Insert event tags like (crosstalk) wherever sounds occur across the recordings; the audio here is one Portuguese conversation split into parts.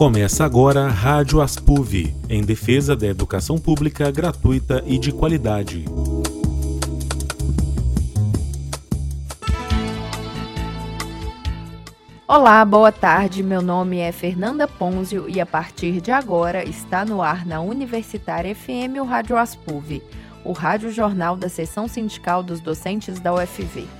Começa agora Rádio Aspuv, em defesa da educação pública gratuita e de qualidade. Olá, boa tarde. Meu nome é Fernanda Ponzio e a partir de agora está no ar na Universitária FM o Rádio Aspuv, o rádio jornal da seção sindical dos docentes da UFV.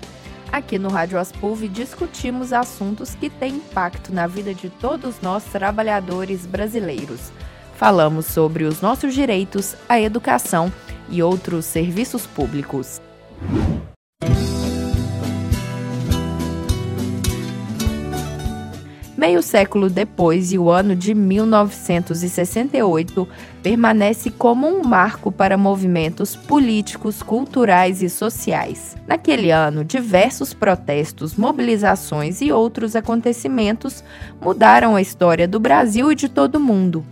Aqui no Rádio Aspuv discutimos assuntos que têm impacto na vida de todos nós trabalhadores brasileiros. Falamos sobre os nossos direitos, a educação e outros serviços públicos. Meio século depois, e o ano de 1968 permanece como um marco para movimentos políticos, culturais e sociais. Naquele ano, diversos protestos, mobilizações e outros acontecimentos mudaram a história do Brasil e de todo o mundo.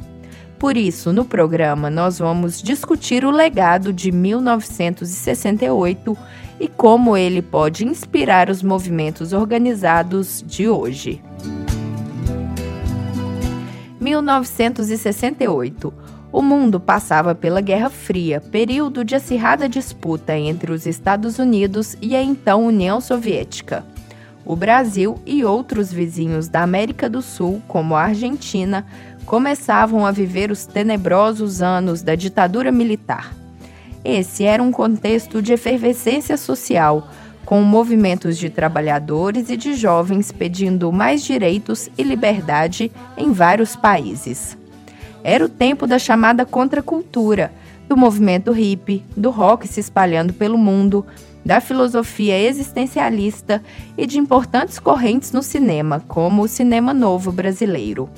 Por isso, no programa, nós vamos discutir o legado de 1968 e como ele pode inspirar os movimentos organizados de hoje. 1968. O mundo passava pela Guerra Fria, período de acirrada disputa entre os Estados Unidos e a então União Soviética. O Brasil e outros vizinhos da América do Sul, como a Argentina, começavam a viver os tenebrosos anos da ditadura militar. Esse era um contexto de efervescência social, com movimentos de trabalhadores e de jovens pedindo mais direitos e liberdade em vários países. Era o tempo da chamada contracultura, do movimento hippie, do rock se espalhando pelo mundo, da filosofia existencialista e de importantes correntes no cinema, como o cinema novo brasileiro.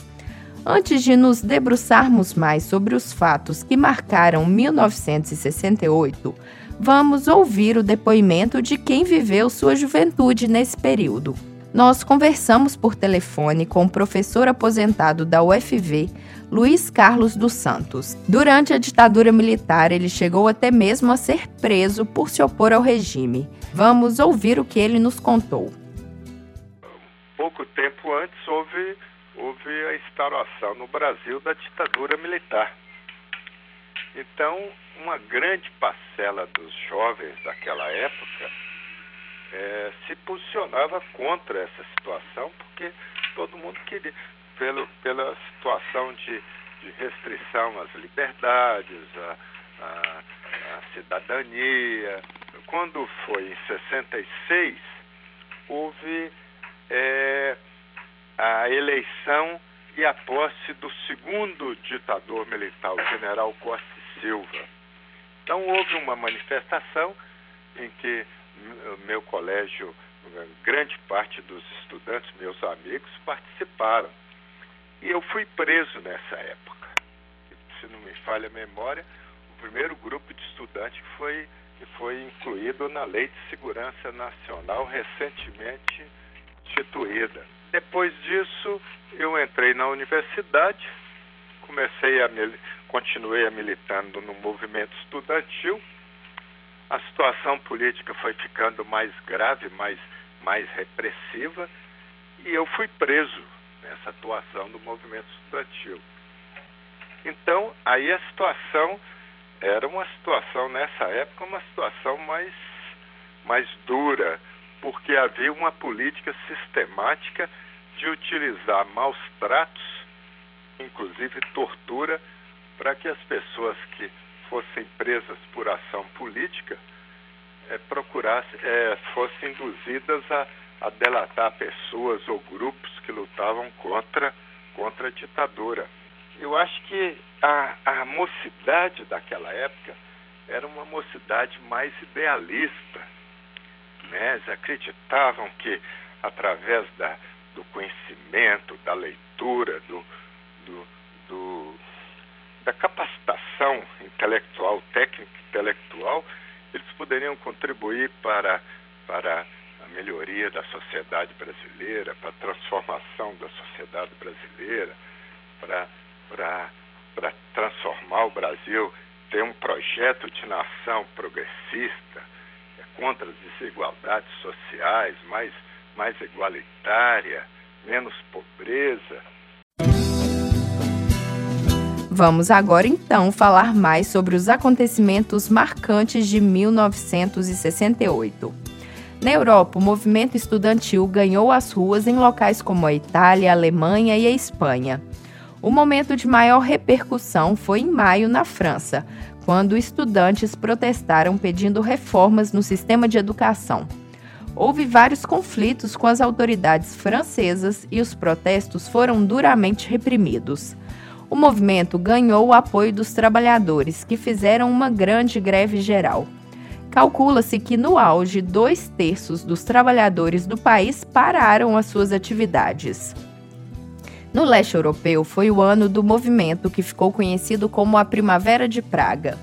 Antes de nos debruçarmos mais sobre os fatos que marcaram 1968, vamos ouvir o depoimento de quem viveu sua juventude nesse período. Nós conversamos por telefone com o professor aposentado da UFV, Luiz Carlos dos Santos. Durante a ditadura militar, ele chegou até mesmo a ser preso por se opor ao regime. Vamos ouvir o que ele nos contou. Pouco tempo antes houve, houve a instauração no Brasil da ditadura militar. Então, uma grande parcela dos jovens daquela época é, se posicionava contra essa situação, porque todo mundo queria, pelo, pela situação de, de restrição às liberdades, à, à, à cidadania. Quando foi em 66, houve é, a eleição e a posse do segundo ditador militar, o general Costa Silva. Então houve uma manifestação em que meu colégio, grande parte dos estudantes, meus amigos, participaram. E eu fui preso nessa época. Se não me falha a memória, o primeiro grupo de estudantes foi, que foi incluído na Lei de Segurança Nacional recentemente instituída. Depois disso, eu entrei na universidade, comecei a continuei militando no movimento estudantil. A situação política foi ficando mais grave, mais, mais repressiva, e eu fui preso nessa atuação do movimento estudantil. Então, aí a situação era uma situação, nessa época, uma situação mais, mais dura, porque havia uma política sistemática de utilizar maus tratos, inclusive tortura, para que as pessoas que fossem presas por ação política é, é, fossem induzidas a, a delatar pessoas ou grupos que lutavam contra, contra a ditadura. Eu acho que a, a mocidade daquela época era uma mocidade mais idealista. Né? Eles acreditavam que através da, do conhecimento, da leitura, do, do da capacitação intelectual, técnica intelectual, eles poderiam contribuir para, para a melhoria da sociedade brasileira, para a transformação da sociedade brasileira, para, para, para transformar o Brasil, ter um projeto de nação progressista, é contra as desigualdades sociais, mais, mais igualitária, menos pobreza. Vamos agora então falar mais sobre os acontecimentos marcantes de 1968. Na Europa, o movimento estudantil ganhou as ruas em locais como a Itália, a Alemanha e a Espanha. O momento de maior repercussão foi em maio na França, quando estudantes protestaram pedindo reformas no sistema de educação. Houve vários conflitos com as autoridades francesas e os protestos foram duramente reprimidos. O movimento ganhou o apoio dos trabalhadores, que fizeram uma grande greve geral. Calcula-se que, no auge, dois terços dos trabalhadores do país pararam as suas atividades. No leste europeu, foi o ano do movimento que ficou conhecido como a Primavera de Praga.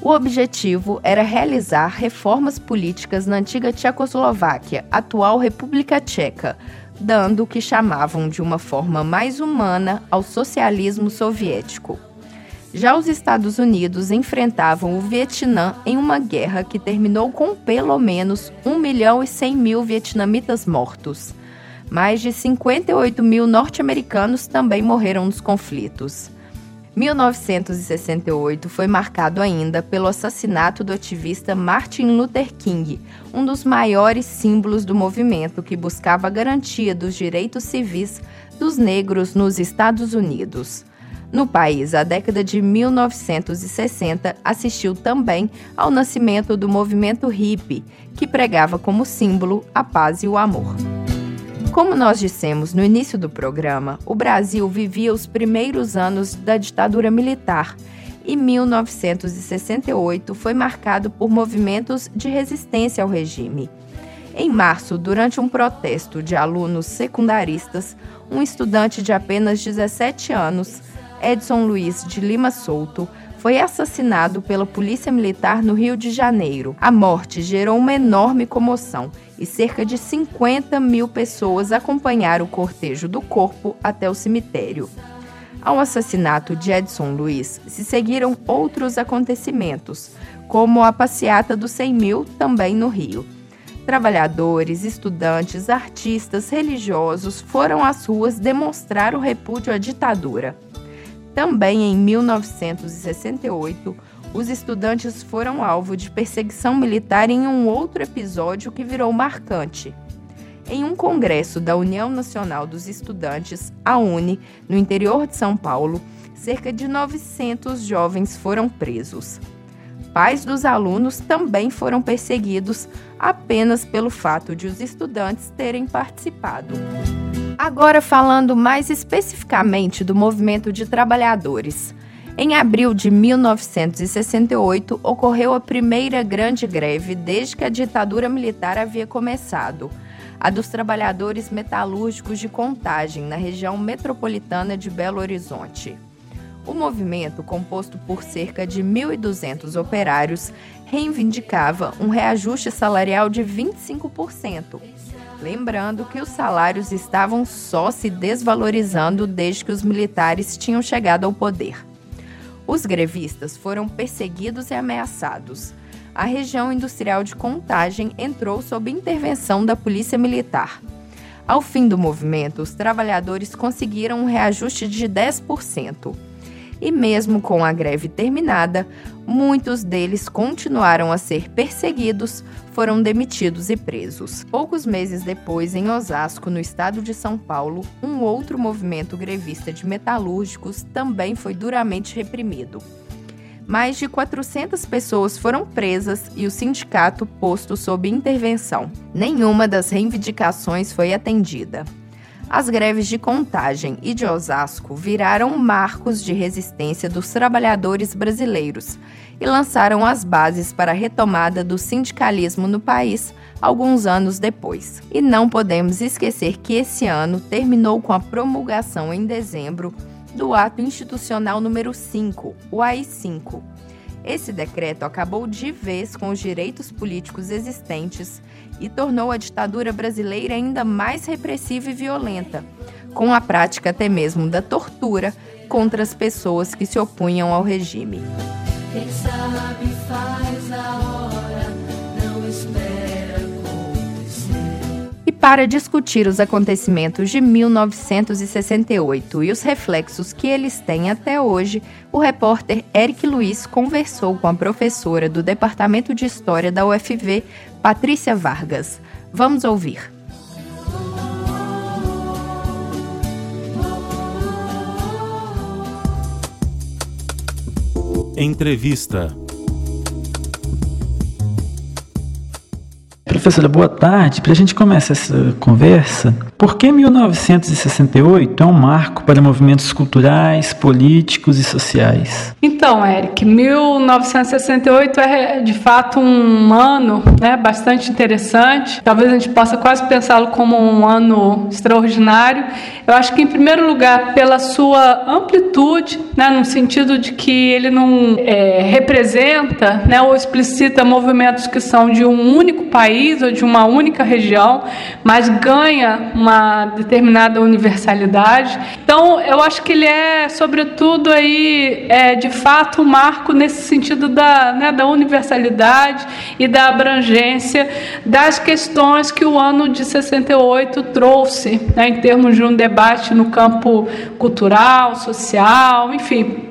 O objetivo era realizar reformas políticas na antiga Tchecoslováquia, atual República Tcheca, dando o que chamavam de uma forma mais humana ao socialismo soviético. Já os Estados Unidos enfrentavam o Vietnã em uma guerra que terminou com pelo menos 1 milhão e 100 mil vietnamitas mortos. Mais de 58 mil norte-americanos também morreram nos conflitos. 1968 foi marcado ainda pelo assassinato do ativista Martin Luther King, um dos maiores símbolos do movimento que buscava a garantia dos direitos civis dos negros nos Estados Unidos. No país, a década de 1960 assistiu também ao nascimento do movimento hippie, que pregava como símbolo a paz e o amor. Como nós dissemos no início do programa, o Brasil vivia os primeiros anos da ditadura militar e 1968 foi marcado por movimentos de resistência ao regime. Em março, durante um protesto de alunos secundaristas, um estudante de apenas 17 anos, Edson Luiz de Lima Souto, foi assassinado pela Polícia Militar no Rio de Janeiro. A morte gerou uma enorme comoção e cerca de 50 mil pessoas acompanharam o cortejo do corpo até o cemitério. Ao assassinato de Edson Luiz se seguiram outros acontecimentos, como a passeata dos 100 mil, também no Rio. Trabalhadores, estudantes, artistas, religiosos foram às ruas demonstrar o repúdio à ditadura. Também em 1968, os estudantes foram alvo de perseguição militar em um outro episódio que virou marcante. Em um congresso da União Nacional dos Estudantes, a UNE, no interior de São Paulo, cerca de 900 jovens foram presos. Pais dos alunos também foram perseguidos apenas pelo fato de os estudantes terem participado. Agora falando mais especificamente do movimento de trabalhadores. Em abril de 1968, ocorreu a primeira grande greve desde que a ditadura militar havia começado, a dos trabalhadores metalúrgicos de Contagem, na região metropolitana de Belo Horizonte. O movimento, composto por cerca de 1.200 operários, reivindicava um reajuste salarial de 25%, Lembrando que os salários estavam só se desvalorizando desde que os militares tinham chegado ao poder. Os grevistas foram perseguidos e ameaçados. A região industrial de Contagem entrou sob intervenção da Polícia Militar. Ao fim do movimento, os trabalhadores conseguiram um reajuste de 10% e, mesmo com a greve terminada, muitos deles continuaram a ser perseguidos, foram demitidos e presos. Poucos meses depois, em Osasco, no estado de São Paulo, um outro movimento grevista de metalúrgicos também foi duramente reprimido. Mais de 400 pessoas foram presas e o sindicato posto sob intervenção. Nenhuma das reivindicações foi atendida. As greves de Contagem e de Osasco viraram marcos de resistência dos trabalhadores brasileiros e lançaram as bases para a retomada do sindicalismo no país alguns anos depois. E não podemos esquecer que esse ano terminou com a promulgação em dezembro do Ato Institucional número 5, o AI-5 esse decreto acabou de vez com os direitos políticos existentes e tornou a ditadura brasileira ainda mais repressiva e violenta, com a prática até mesmo da tortura contra as pessoas que se opunham ao regime. Quem sabe faz a hora, para discutir os acontecimentos de 1968 e os reflexos que eles têm até hoje, o repórter Eric Luiz conversou com a professora do Departamento de História da UFV, Patrícia Vargas. Vamos ouvir. Entrevista Professora, boa tarde. Para a gente começar essa conversa, por que 1968 é um marco para movimentos culturais, políticos e sociais? Então, Eric, 1968 é de fato um ano né, bastante interessante. Talvez a gente possa quase pensá-lo como um ano extraordinário. Eu acho que, em primeiro lugar, pela sua amplitude, né, no sentido de que ele não é, representa né, ou explicita movimentos que são de um único país de uma única região, mas ganha uma determinada universalidade. Então, eu acho que ele é, sobretudo, aí, é, de fato, um marco nesse sentido da, né, da universalidade e da abrangência das questões que o ano de 68 trouxe, né, em termos de um debate no campo cultural, social, enfim,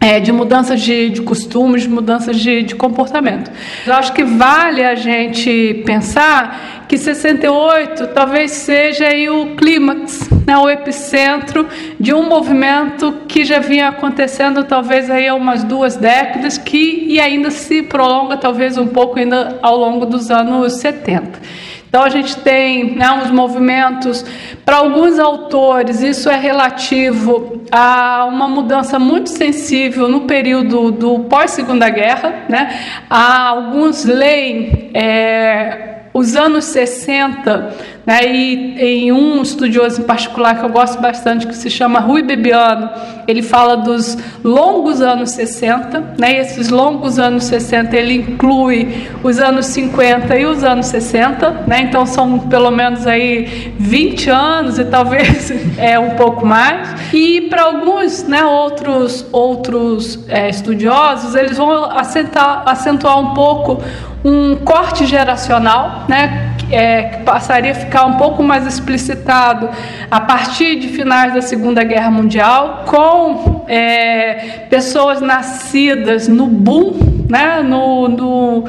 é, de mudanças de, de, costumes, de mudanças de, de comportamento. Eu acho que vale a gente pensar que 68 talvez seja aí o clímax, né, o epicentro de um movimento que já vinha acontecendo talvez aí há umas duas décadas que e ainda se prolonga talvez um pouco ainda ao longo dos anos 70. Então a gente tem né, uns movimentos, para alguns autores, isso é relativo a uma mudança muito sensível no período do pós-segunda guerra. Né? Há alguns leem é, os anos 60, né, e em um estudioso em particular que eu gosto bastante, que se chama Rui Bebiano, ele fala dos longos anos 60, né, e esses longos anos 60 ele inclui os anos 50 e os anos 60, né, então são pelo menos aí 20 anos e talvez (laughs) é um pouco mais. E para alguns né, outros, outros é, estudiosos, eles vão acentuar, acentuar um pouco um corte geracional, né, é, passaria a ficar um pouco mais explicitado a partir de finais da Segunda Guerra Mundial, com é, pessoas nascidas no boom, né, no, no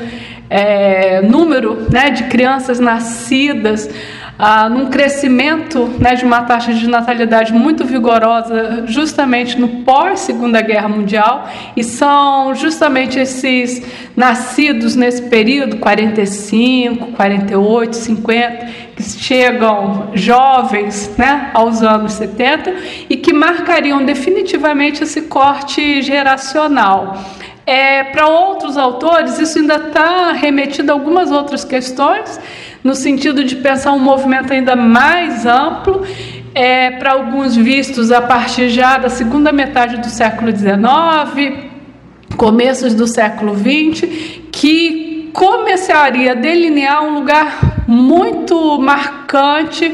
é, número né, de crianças nascidas ah, num crescimento né, de uma taxa de natalidade muito vigorosa, justamente no pós-Segunda Guerra Mundial, e são justamente esses nascidos nesse período, 45, 48, 50, que chegam jovens né, aos anos 70 e que marcariam definitivamente esse corte geracional. É, Para outros autores, isso ainda está remetido a algumas outras questões, no sentido de pensar um movimento ainda mais amplo, é, para alguns vistos a partir já da segunda metade do século XIX, começos do século XX, que começaria a delinear um lugar muito marcante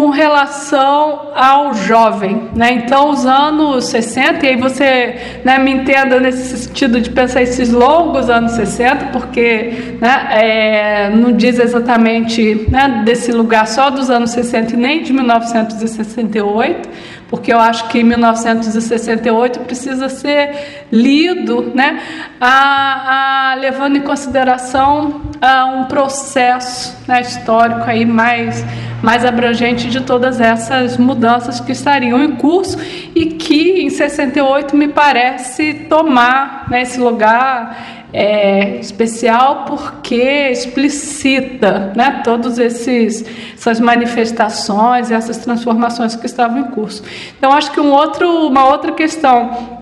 com relação ao jovem, né? Então, os anos 60, e aí você né, me entenda nesse sentido de pensar esses longos anos 60, porque né, é, não diz exatamente né, desse lugar só dos anos 60 e nem de 1968, porque eu acho que 1968 precisa ser lido, né, a, a, levando em consideração a, um processo né, histórico aí mais, mais abrangente de todas essas mudanças que estariam em curso e que em 68 me parece tomar né, esse lugar é, especial porque explicita né, todas essas manifestações, essas transformações que estavam em curso. Então, acho que um outro, uma outra questão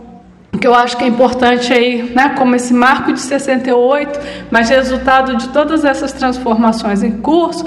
que eu acho que é importante aí, né, como esse marco de 68, mas resultado de todas essas transformações em curso,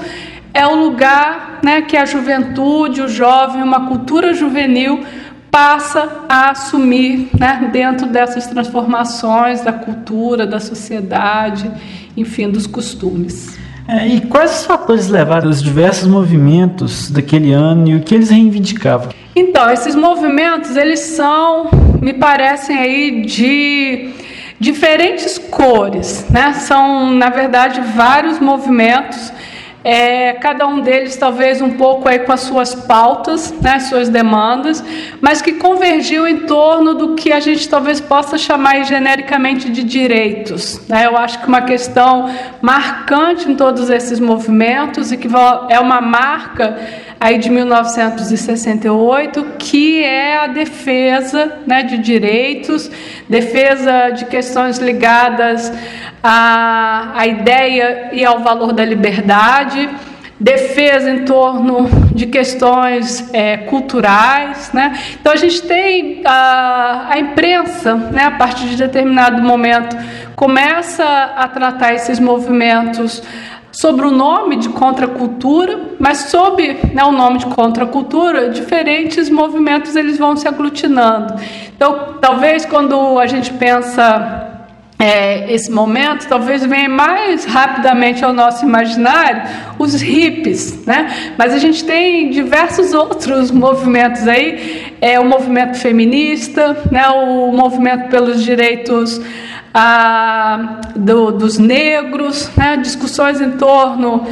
é o lugar né, que a juventude, o jovem, uma cultura juvenil passa a assumir né, dentro dessas transformações da cultura, da sociedade, enfim, dos costumes. É, e quais os fatores levaram os diversos movimentos daquele ano e o que eles reivindicavam? Então, esses movimentos, eles são, me parecem aí, de diferentes cores, né? São, na verdade, vários movimentos é, cada um deles talvez um pouco aí com as suas pautas, né, suas demandas, mas que convergiu em torno do que a gente talvez possa chamar genericamente de direitos. Né? Eu acho que uma questão marcante em todos esses movimentos e que é uma marca aí de 1968, que é a defesa né, de direitos, defesa de questões ligadas à, à ideia e ao valor da liberdade, defesa em torno de questões é, culturais. Né? Então a gente tem a, a imprensa, né, a partir de determinado momento, começa a tratar esses movimentos sobre o nome de contracultura, mas sob né, o nome de contracultura, diferentes movimentos eles vão se aglutinando. Então, talvez quando a gente pensa é, esse momento, talvez venha mais rapidamente ao nosso imaginário os hippies, né? Mas a gente tem diversos outros movimentos aí, é o movimento feminista, né? O movimento pelos direitos ah, do, dos negros, né, discussões em torno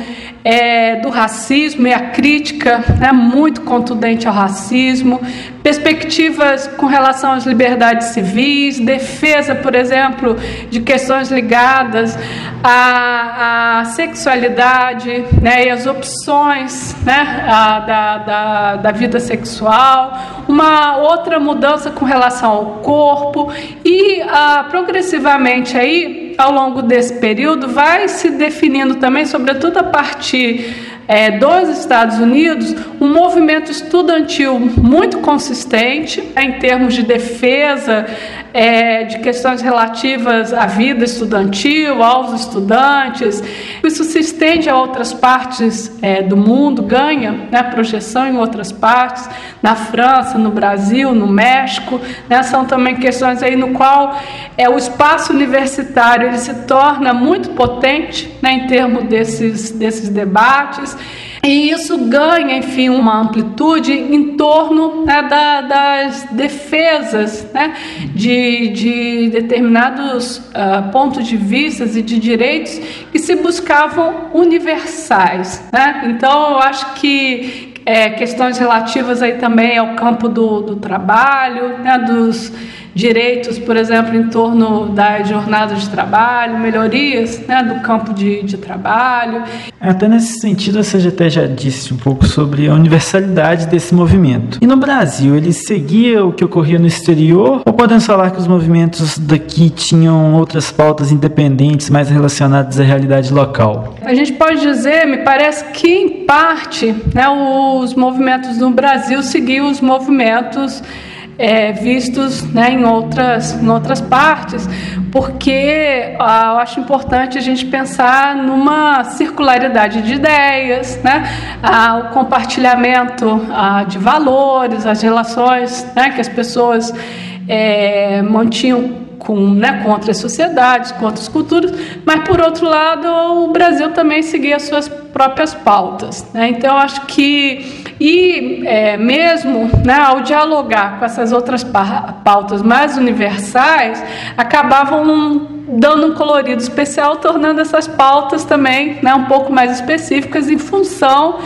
é, do racismo e a crítica né, muito contundente ao racismo, perspectivas com relação às liberdades civis, defesa, por exemplo, de questões ligadas à, à sexualidade né, e às opções né, a, da, da, da vida sexual, uma outra mudança com relação ao corpo e a, progressivamente aí ao longo desse período, vai se definindo também, sobretudo a partir é, dos Estados Unidos, um movimento estudantil muito consistente em termos de defesa é, de questões relativas à vida estudantil, aos estudantes. Isso se estende a outras partes é, do mundo, ganha né, projeção em outras partes, na França, no Brasil, no México. Né, são também questões aí no qual é, o espaço universitário ele se torna muito potente né, em termos desses, desses debates. E isso ganha, enfim, uma amplitude em torno né, da, das defesas né, de, de determinados uh, pontos de vista e de direitos que se buscavam universais. Né? Então, eu acho que é, questões relativas aí também ao campo do, do trabalho, né, dos direitos, por exemplo, em torno da jornada de trabalho, melhorias né, do campo de, de trabalho. Até nesse sentido, a CGT já disse um pouco sobre a universalidade desse movimento. E no Brasil, ele seguia o que ocorria no exterior? Ou podemos falar que os movimentos daqui tinham outras pautas independentes mais relacionadas à realidade local? A gente pode dizer, me parece que, em parte, né, os movimentos no Brasil seguiam os movimentos é, vistos né, em, outras, em outras partes, porque ah, eu acho importante a gente pensar numa circularidade de ideias, né, ah, o compartilhamento ah, de valores, as relações né, que as pessoas é, mantinham com, né, contra as sociedades, contra as culturas, mas por outro lado o Brasil também seguia as suas próprias pautas. Né? Então acho que e é, mesmo né, ao dialogar com essas outras pautas mais universais, acabavam dando um colorido especial, tornando essas pautas também né, um pouco mais específicas em função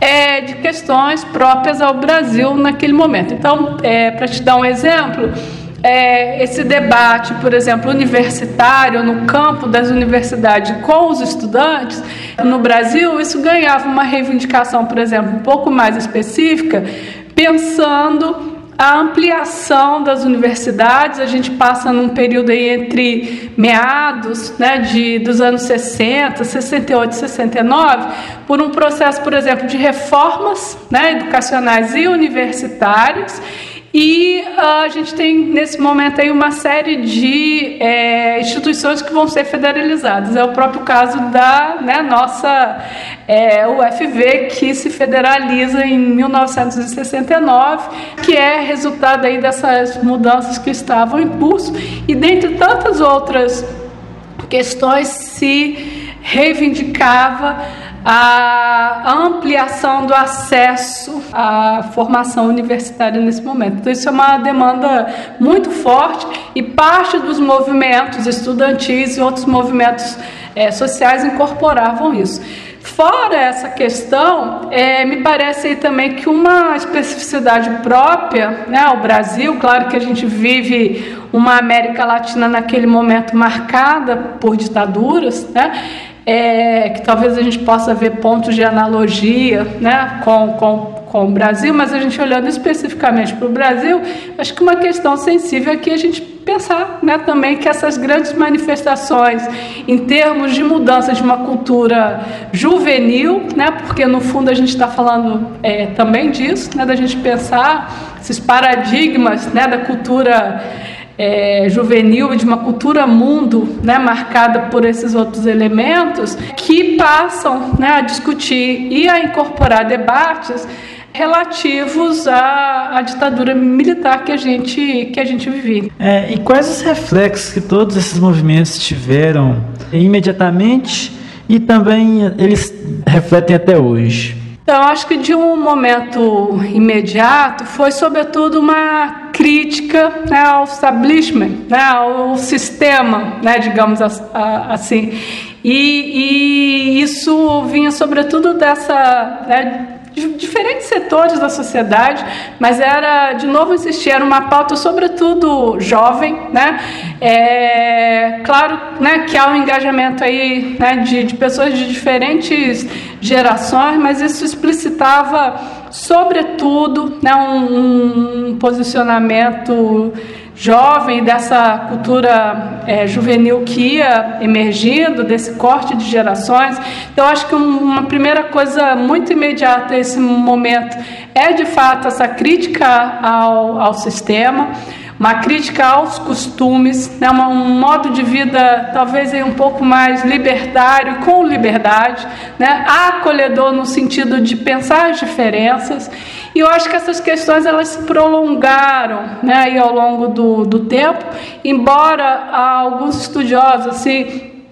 é, de questões próprias ao Brasil naquele momento. Então, é, para te dar um exemplo, é, esse debate, por exemplo, universitário, no campo das universidades com os estudantes, no Brasil, isso ganhava uma reivindicação, por exemplo, um pouco mais específica, pensando a ampliação das universidades, a gente passa num período aí entre meados né, de, dos anos 60, 68 69, por um processo, por exemplo, de reformas né, educacionais e universitárias e uh, a gente tem nesse momento aí uma série de é, instituições que vão ser federalizadas. É o próprio caso da né, nossa é, UFV, que se federaliza em 1969, que é resultado aí dessas mudanças que estavam em curso. E dentre tantas outras questões se reivindicava a ampliação do acesso à formação universitária nesse momento. Então, isso é uma demanda muito forte e parte dos movimentos estudantis e outros movimentos é, sociais incorporavam isso. Fora essa questão, é, me parece também que uma especificidade própria, né, o Brasil, claro que a gente vive uma América Latina naquele momento marcada por ditaduras, né, é, que talvez a gente possa ver pontos de analogia né, com, com com o Brasil, mas a gente olhando especificamente para o Brasil, acho que uma questão sensível é a gente pensar né, também que essas grandes manifestações em termos de mudança de uma cultura juvenil, né, porque no fundo a gente está falando é, também disso, né, da gente pensar esses paradigmas né, da cultura é, juvenil de uma cultura mundo, né, marcada por esses outros elementos, que passam né, a discutir e a incorporar debates relativos à, à, ditadura militar que a gente, que a gente vivia. É, e quais os reflexos que todos esses movimentos tiveram imediatamente e também eles refletem até hoje? Então, acho que de um momento imediato foi, sobretudo, uma crítica né, ao establishment, né, ao sistema, né, digamos assim. E, e isso vinha, sobretudo, dessa. Né, de diferentes setores da sociedade, mas era, de novo insistir, era uma pauta sobretudo jovem, né? É, claro né, que há um engajamento aí né, de, de pessoas de diferentes gerações, mas isso explicitava sobretudo né, um, um posicionamento jovem, dessa cultura é, juvenil que ia emergindo, desse corte de gerações. Então, acho que uma primeira coisa muito imediata esse momento é, de fato, essa crítica ao, ao sistema uma crítica aos costumes, né, um modo de vida talvez um pouco mais libertário, com liberdade, né, acolhedor no sentido de pensar as diferenças. E eu acho que essas questões elas se prolongaram né, aí ao longo do, do tempo, embora alguns estudiosos assim,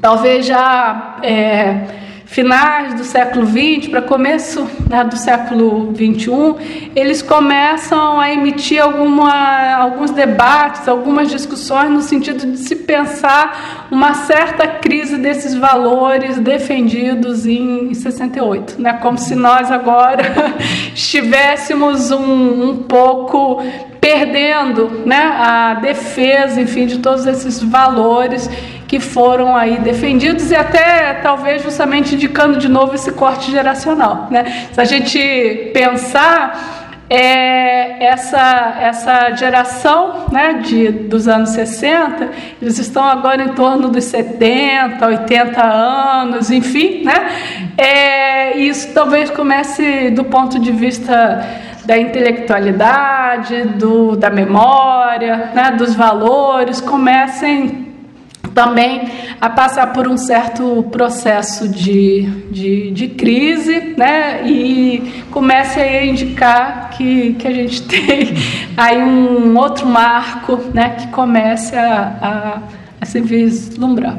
talvez já é, finais do século XX para começo né, do século XXI, eles começam a emitir alguma, alguns debates, algumas discussões no sentido de se pensar uma certa crise desses valores defendidos em 68, né, como se nós agora (laughs) estivéssemos um, um pouco perdendo né, a defesa, enfim, de todos esses valores que foram aí defendidos e até talvez justamente indicando de novo esse corte geracional. Né? Se a gente pensar é, essa, essa geração né, de, dos anos 60, eles estão agora em torno dos 70, 80 anos, enfim, né? É, isso talvez comece do ponto de vista da intelectualidade, do, da memória, né, dos valores, comecem também a passar por um certo processo de, de, de, crise, né? E comece a indicar que, que a gente (laughs) tem aí um outro marco, né? Que comece a, a, a se vislumbrar.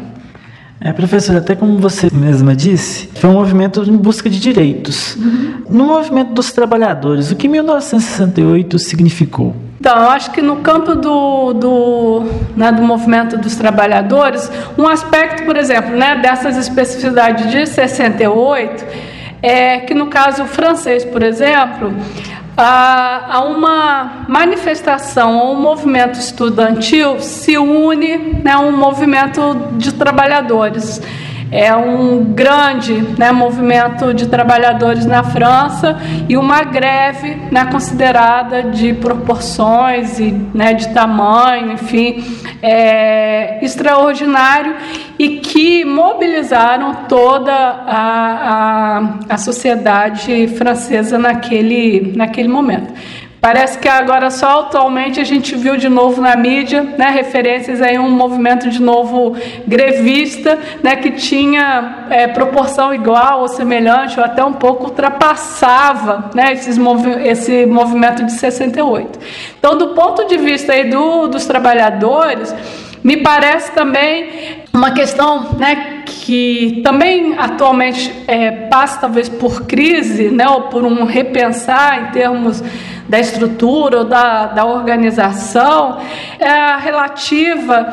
É, professora, até como você mesma disse, foi um movimento em busca de direitos. Uhum. No movimento dos trabalhadores, o que 1968 significou? Então, eu acho que no campo do, do, né, do movimento dos trabalhadores, um aspecto, por exemplo, né, dessas especificidades de 68, é que no caso francês, por exemplo, a, uma manifestação ou um movimento estudantil se une né, a um movimento de trabalhadores é um grande né, movimento de trabalhadores na França e uma greve né, considerada de proporções e né, de tamanho, enfim, é, extraordinário e que mobilizaram toda a, a, a sociedade francesa naquele, naquele momento. Parece que agora só atualmente a gente viu de novo na mídia, né, referências aí um movimento de novo grevista, né, que tinha é, proporção igual ou semelhante ou até um pouco ultrapassava, né, esses movi esse movimento de 68. Então, do ponto de vista aí do, dos trabalhadores, me parece também uma questão, né, que também atualmente é, passa talvez por crise, né, ou por um repensar em termos da estrutura ou da, da organização é relativa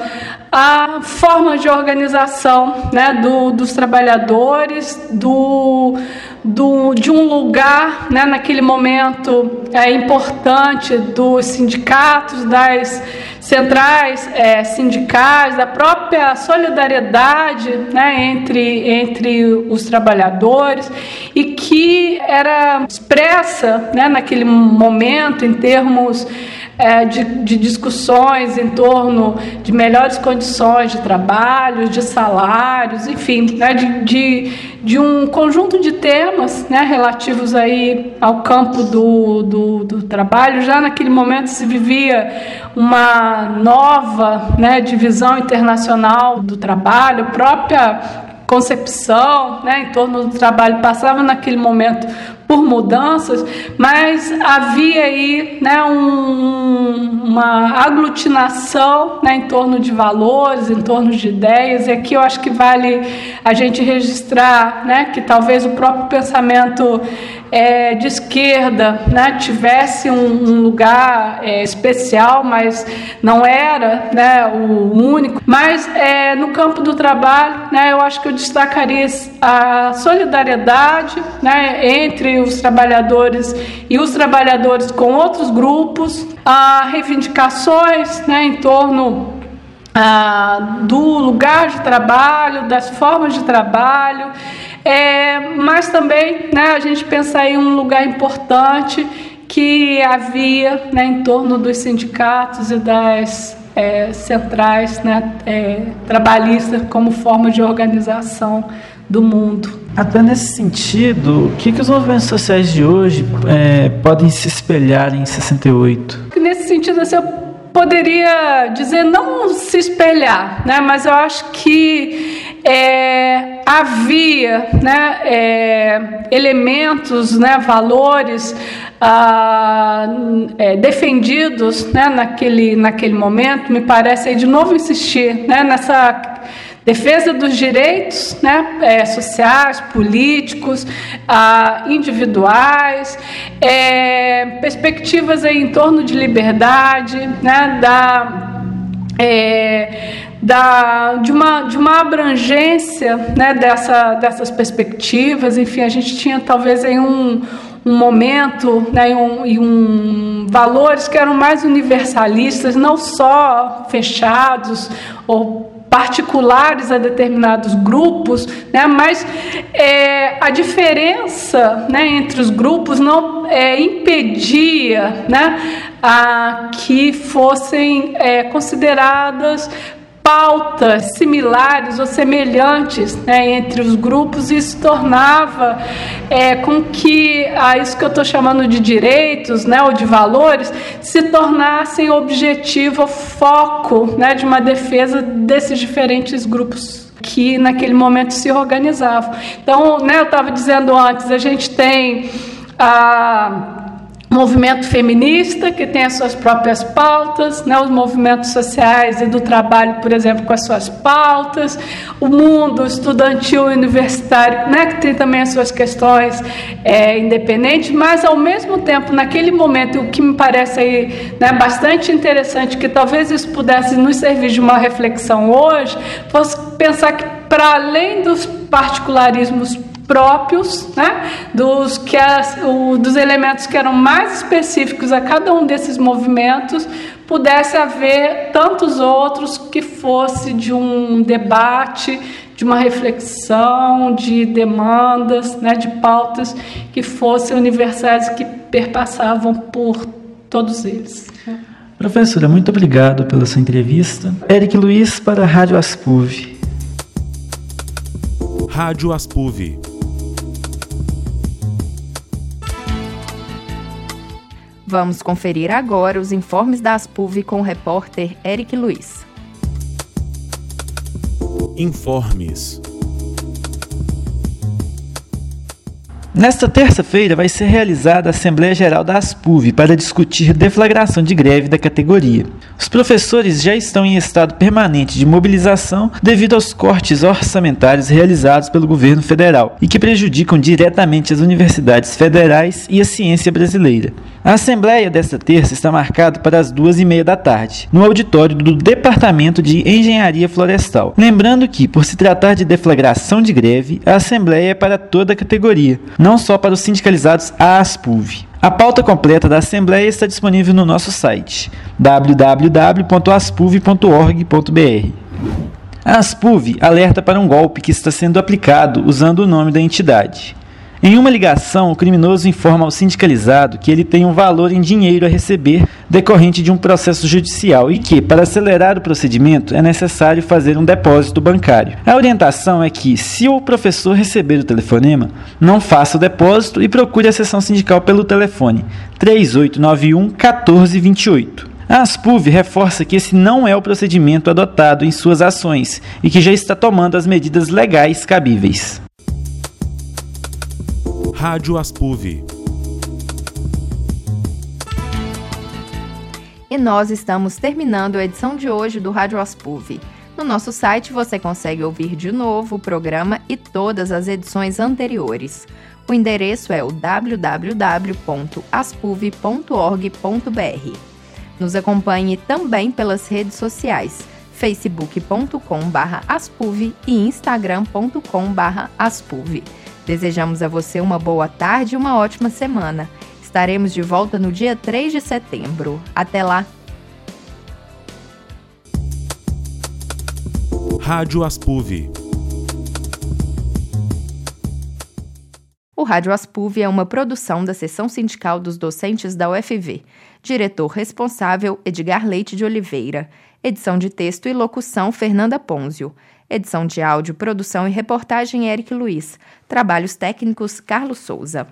à forma de organização né, do, dos trabalhadores, do, do, de um lugar né, naquele momento é, importante dos sindicatos, das centrais é, sindicais, da própria solidariedade né, entre, entre os trabalhadores e que era expressa né, naquele momento em termos é, de, de, discussões em torno de melhores condições de trabalho, de salários, enfim, né, de, de, de, um conjunto de temas né, relativos aí ao campo do, do, do, trabalho. Já naquele momento se vivia uma nova né, divisão internacional do trabalho, própria concepção né, em torno do trabalho passava naquele momento por mudanças, mas havia aí né, um, uma aglutinação né, em torno de valores, em torno de ideias, e aqui eu acho que vale a gente registrar né, que talvez o próprio pensamento é, esquerda né, tivesse um, um lugar é, especial, mas não era né, o único. Mas é, no campo do trabalho, né, eu acho que eu destacaria a solidariedade né, entre os trabalhadores e os trabalhadores com outros grupos, a reivindicações né, em torno ah, do lugar de trabalho, das formas de trabalho, é, mas também né, a gente pensa em um lugar importante que havia né, em torno dos sindicatos e das é, centrais né, é, trabalhistas como forma de organização do mundo. Até nesse sentido, o que, que os movimentos sociais de hoje é, podem se espelhar em 68? Nesse sentido, assim, eu poderia dizer não se espelhar, né, mas eu acho que é, havia né, é, elementos, né, valores ah, é, defendidos né, naquele, naquele momento, me parece de novo insistir né, nessa defesa dos direitos né, é, sociais, políticos, ah, individuais, é, perspectivas aí em torno de liberdade, né, da é, da, de, uma, de uma abrangência né, dessa, dessas perspectivas. Enfim, a gente tinha talvez em um, um momento né, e, um, e um, valores que eram mais universalistas, não só fechados ou particulares a determinados grupos, né, mas é, a diferença né, entre os grupos não é, impedia né, a que fossem é, consideradas pautas similares ou semelhantes né, entre os grupos, e isso tornava é, com que a isso que eu estou chamando de direitos né, ou de valores se tornassem objetivo, foco né, de uma defesa desses diferentes grupos que naquele momento se organizavam. Então, né, eu estava dizendo antes, a gente tem a movimento feminista, que tem as suas próprias pautas, né, os movimentos sociais e do trabalho, por exemplo, com as suas pautas, o mundo estudantil e universitário, né, que tem também as suas questões é, independentes, mas ao mesmo tempo, naquele momento, o que me parece aí, né, bastante interessante, que talvez isso pudesse nos servir de uma reflexão hoje, fosse pensar que para além dos particularismos próprios, né, dos, que as, o, dos elementos que eram mais específicos a cada um desses movimentos, pudesse haver tantos outros que fosse de um debate, de uma reflexão, de demandas, né, de pautas que fossem universais que perpassavam por todos eles. Professora, muito obrigado pela sua entrevista. Eric Luiz para a Rádio Aspuv. Rádio Aspuv Vamos conferir agora os informes da Aspuv com o repórter Eric Luiz. Informes. Nesta terça-feira vai ser realizada a Assembleia Geral da Aspuv para discutir deflagração de greve da categoria. Os professores já estão em estado permanente de mobilização devido aos cortes orçamentários realizados pelo governo federal e que prejudicam diretamente as universidades federais e a ciência brasileira. A assembleia desta terça está marcada para as duas e meia da tarde, no auditório do Departamento de Engenharia Florestal. Lembrando que, por se tratar de deflagração de greve, a assembleia é para toda a categoria, não só para os sindicalizados ASPUV. A pauta completa da Assembleia está disponível no nosso site www.aspuv.org.br. A Aspuv alerta para um golpe que está sendo aplicado usando o nome da entidade. Em uma ligação, o criminoso informa ao sindicalizado que ele tem um valor em dinheiro a receber decorrente de um processo judicial e que, para acelerar o procedimento, é necessário fazer um depósito bancário. A orientação é que, se o professor receber o telefonema, não faça o depósito e procure a sessão sindical pelo telefone 3891 1428. A Aspuv reforça que esse não é o procedimento adotado em suas ações e que já está tomando as medidas legais cabíveis. Rádio Aspuv. E nós estamos terminando a edição de hoje do Rádio Aspuv. No nosso site você consegue ouvir de novo o programa e todas as edições anteriores. O endereço é o www.aspuv.org.br. Nos acompanhe também pelas redes sociais facebook.com/aspuv e instagram.com/aspuv. Desejamos a você uma boa tarde e uma ótima semana. Estaremos de volta no dia 3 de setembro. Até lá! Rádio Aspuv. O Rádio Aspuv é uma produção da Seção Sindical dos Docentes da UFV. Diretor responsável Edgar Leite de Oliveira. Edição de texto e locução Fernanda Ponzio. Edição de áudio, produção e reportagem Eric Luiz. Trabalhos técnicos Carlos Souza.